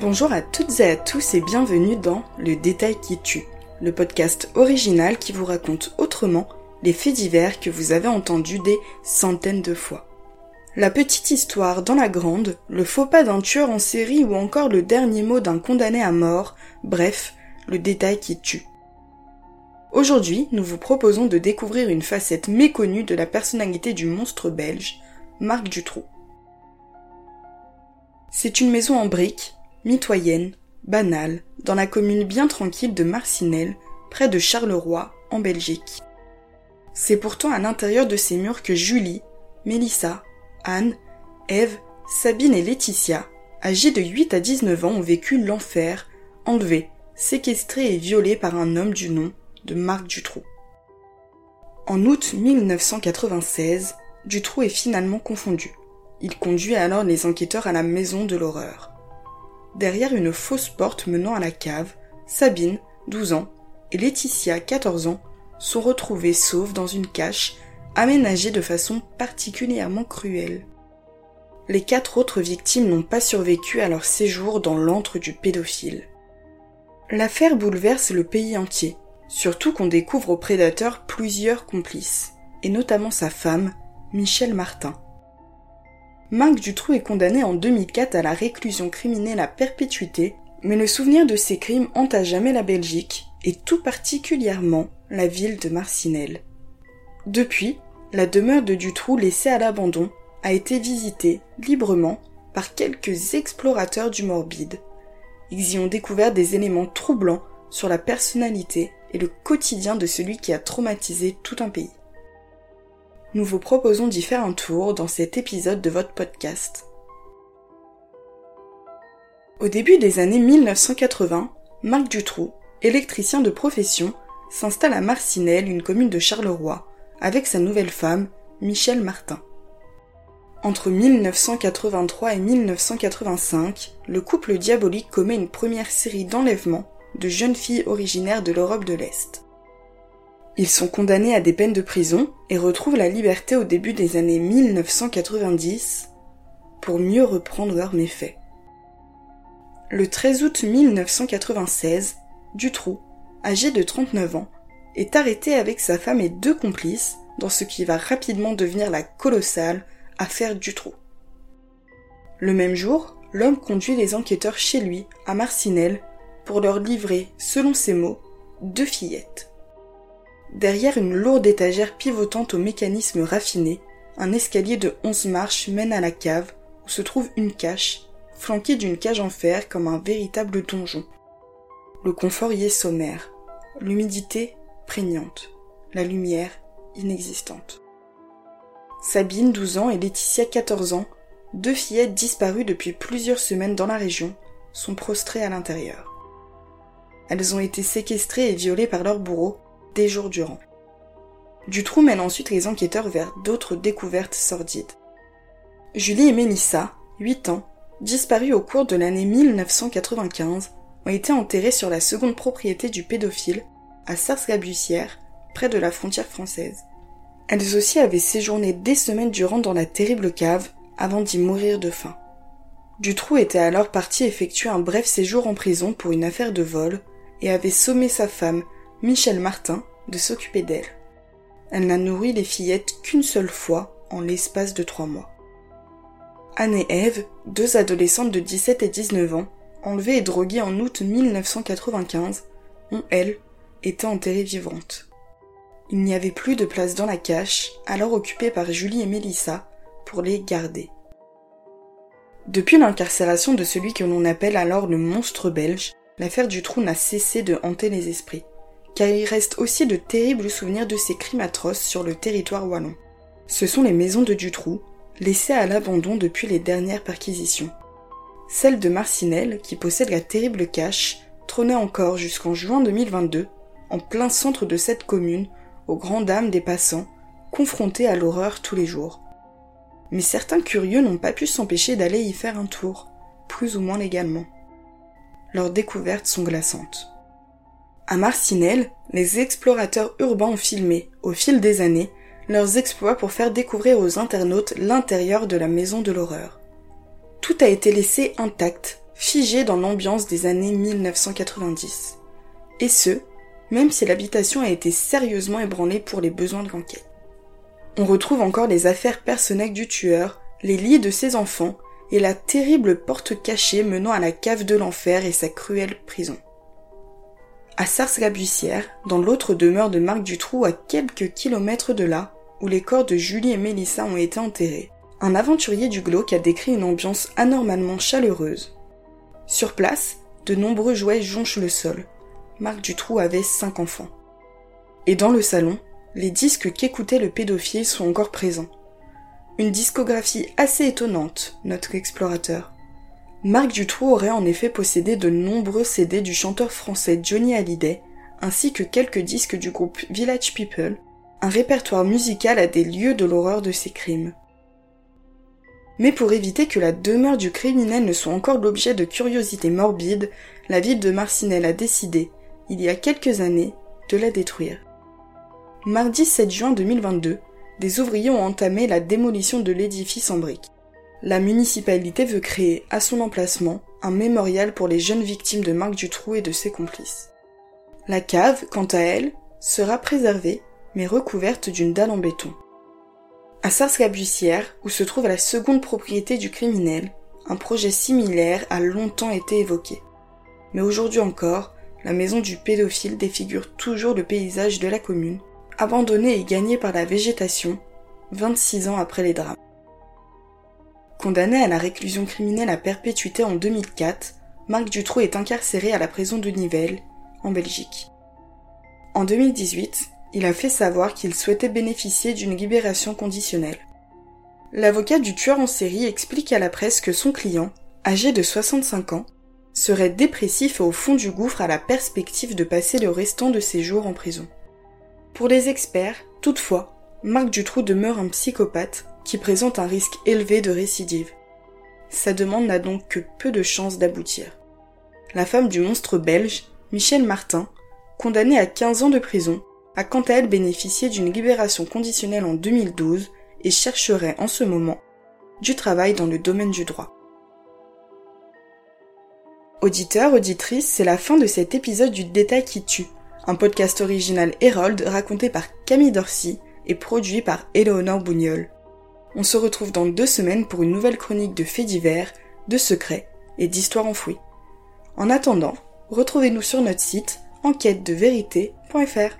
Bonjour à toutes et à tous et bienvenue dans Le détail qui tue, le podcast original qui vous raconte autrement les faits divers que vous avez entendus des centaines de fois. La petite histoire dans la grande, le faux pas d'un tueur en série ou encore le dernier mot d'un condamné à mort, bref, le détail qui tue. Aujourd'hui, nous vous proposons de découvrir une facette méconnue de la personnalité du monstre belge, Marc Dutroux. C'est une maison en briques, mitoyenne, banale, dans la commune bien tranquille de Marcinelle, près de Charleroi, en Belgique. C'est pourtant à l'intérieur de ces murs que Julie, Mélissa, Anne, Ève, Sabine et Laetitia, âgées de 8 à 19 ans, ont vécu l'enfer, enlevées, séquestrées et violées par un homme du nom de Marc Dutroux. En août 1996, Dutroux est finalement confondu. Il conduit alors les enquêteurs à la maison de l'horreur. Derrière une fausse porte menant à la cave, Sabine, 12 ans, et Laetitia, 14 ans, sont retrouvées sauves dans une cache aménagée de façon particulièrement cruelle. Les quatre autres victimes n'ont pas survécu à leur séjour dans l'antre du pédophile. L'affaire bouleverse le pays entier, surtout qu'on découvre au prédateur plusieurs complices, et notamment sa femme, Michel Martin. Marc Dutroux est condamné en 2004 à la réclusion criminelle à perpétuité, mais le souvenir de ces crimes hante à jamais la Belgique, et tout particulièrement la ville de Marcinelle. Depuis, la demeure de Dutroux laissée à l'abandon a été visitée librement par quelques explorateurs du morbide. Ils y ont découvert des éléments troublants sur la personnalité et le quotidien de celui qui a traumatisé tout un pays. Nous vous proposons d'y faire un tour dans cet épisode de votre podcast. Au début des années 1980, Marc Dutroux, électricien de profession, s'installe à Marcinelle, une commune de Charleroi, avec sa nouvelle femme, Michel Martin. Entre 1983 et 1985, le couple diabolique commet une première série d'enlèvements de jeunes filles originaires de l'Europe de l'Est. Ils sont condamnés à des peines de prison et retrouvent la liberté au début des années 1990 pour mieux reprendre leurs méfaits. Le 13 août 1996, Dutroux, âgé de 39 ans, est arrêté avec sa femme et deux complices dans ce qui va rapidement devenir la colossale affaire Dutroux. Le même jour, l'homme conduit les enquêteurs chez lui, à Marcinelle, pour leur livrer, selon ses mots, deux fillettes. Derrière une lourde étagère pivotante au mécanisme raffiné, un escalier de onze marches mène à la cave où se trouve une cache, flanquée d'une cage en fer comme un véritable donjon. Le confort y est sommaire, l'humidité prégnante, la lumière inexistante. Sabine, 12 ans, et Laetitia, 14 ans, deux fillettes disparues depuis plusieurs semaines dans la région, sont prostrées à l'intérieur. Elles ont été séquestrées et violées par leur bourreau des jours durant. Dutroux mène ensuite les enquêteurs vers d'autres découvertes sordides. Julie et Mélissa, 8 ans, disparues au cours de l'année 1995, ont été enterrées sur la seconde propriété du pédophile, à Sars-Gabussière, près de la frontière française. Elles aussi avaient séjourné des semaines durant dans la terrible cave avant d'y mourir de faim. Dutroux était alors parti effectuer un bref séjour en prison pour une affaire de vol et avait sommé sa femme, Michel Martin, de s'occuper d'elle. Elle n'a nourri les fillettes qu'une seule fois en l'espace de trois mois. Anne et Ève, deux adolescentes de 17 et 19 ans, enlevées et droguées en août 1995, ont, elles, été enterrées vivantes. Il n'y avait plus de place dans la cache, alors occupée par Julie et Mélissa, pour les garder. Depuis l'incarcération de celui que l'on appelle alors le monstre belge, l'affaire du trou n'a cessé de hanter les esprits, car il reste aussi de terribles souvenirs de ces crimes atroces sur le territoire wallon. Ce sont les maisons de Dutroux, laissées à l'abandon depuis les dernières perquisitions. Celle de Marcinelle, qui possède la terrible cache, trônait encore jusqu'en juin 2022, en plein centre de cette commune, aux grandes dames des passants, confrontés à l'horreur tous les jours. Mais certains curieux n'ont pas pu s'empêcher d'aller y faire un tour, plus ou moins légalement leurs découvertes sont glaçantes. À Marcinelle, les explorateurs urbains ont filmé, au fil des années, leurs exploits pour faire découvrir aux internautes l'intérieur de la maison de l'horreur. Tout a été laissé intact, figé dans l'ambiance des années 1990. Et ce, même si l'habitation a été sérieusement ébranlée pour les besoins de l'enquête. On retrouve encore les affaires personnelles du tueur, les lits de ses enfants et la terrible porte cachée menant à la cave de l'enfer et sa cruelle prison. À Sars-la-Buissière, dans l'autre demeure de Marc Dutroux à quelques kilomètres de là, où les corps de Julie et Mélissa ont été enterrés, un aventurier du glauque a décrit une ambiance anormalement chaleureuse. Sur place, de nombreux jouets jonchent le sol. Marc Dutroux avait cinq enfants. Et dans le salon, les disques qu'écoutait le pédophile sont encore présents. Une discographie assez étonnante, notre explorateur. Marc Dutroux aurait en effet possédé de nombreux CD du chanteur français Johnny Hallyday, ainsi que quelques disques du groupe Village People, un répertoire musical à des lieux de l'horreur de ses crimes. Mais pour éviter que la demeure du criminel ne soit encore l'objet de curiosités morbides, la ville de Marcinelle a décidé, il y a quelques années, de la détruire. Mardi 7 juin 2022, des ouvriers ont entamé la démolition de l'édifice en briques. La municipalité veut créer, à son emplacement, un mémorial pour les jeunes victimes de Marc Dutroux et de ses complices. La cave, quant à elle, sera préservée, mais recouverte d'une dalle en béton. À Sars-la-Buissière, où se trouve la seconde propriété du criminel, un projet similaire a longtemps été évoqué. Mais aujourd'hui encore, la maison du pédophile défigure toujours le paysage de la commune abandonné et gagné par la végétation, 26 ans après les drames. Condamné à la réclusion criminelle à perpétuité en 2004, Marc Dutroux est incarcéré à la prison de Nivelles, en Belgique. En 2018, il a fait savoir qu'il souhaitait bénéficier d'une libération conditionnelle. L'avocat du tueur en série explique à la presse que son client, âgé de 65 ans, serait dépressif au fond du gouffre à la perspective de passer le restant de ses jours en prison. Pour les experts, toutefois, Marc Dutroux demeure un psychopathe qui présente un risque élevé de récidive. Sa demande n'a donc que peu de chances d'aboutir. La femme du monstre belge, Michel Martin, condamnée à 15 ans de prison, a quant à elle bénéficié d'une libération conditionnelle en 2012 et chercherait en ce moment du travail dans le domaine du droit. Auditeurs, auditrices, c'est la fin de cet épisode du Détail qui tue un podcast original Hérold raconté par Camille Dorcy et produit par Éléonore Bougnol. On se retrouve dans deux semaines pour une nouvelle chronique de faits divers, de secrets et d'histoires enfouies. En attendant, retrouvez-nous sur notre site enquête de vérité.fr.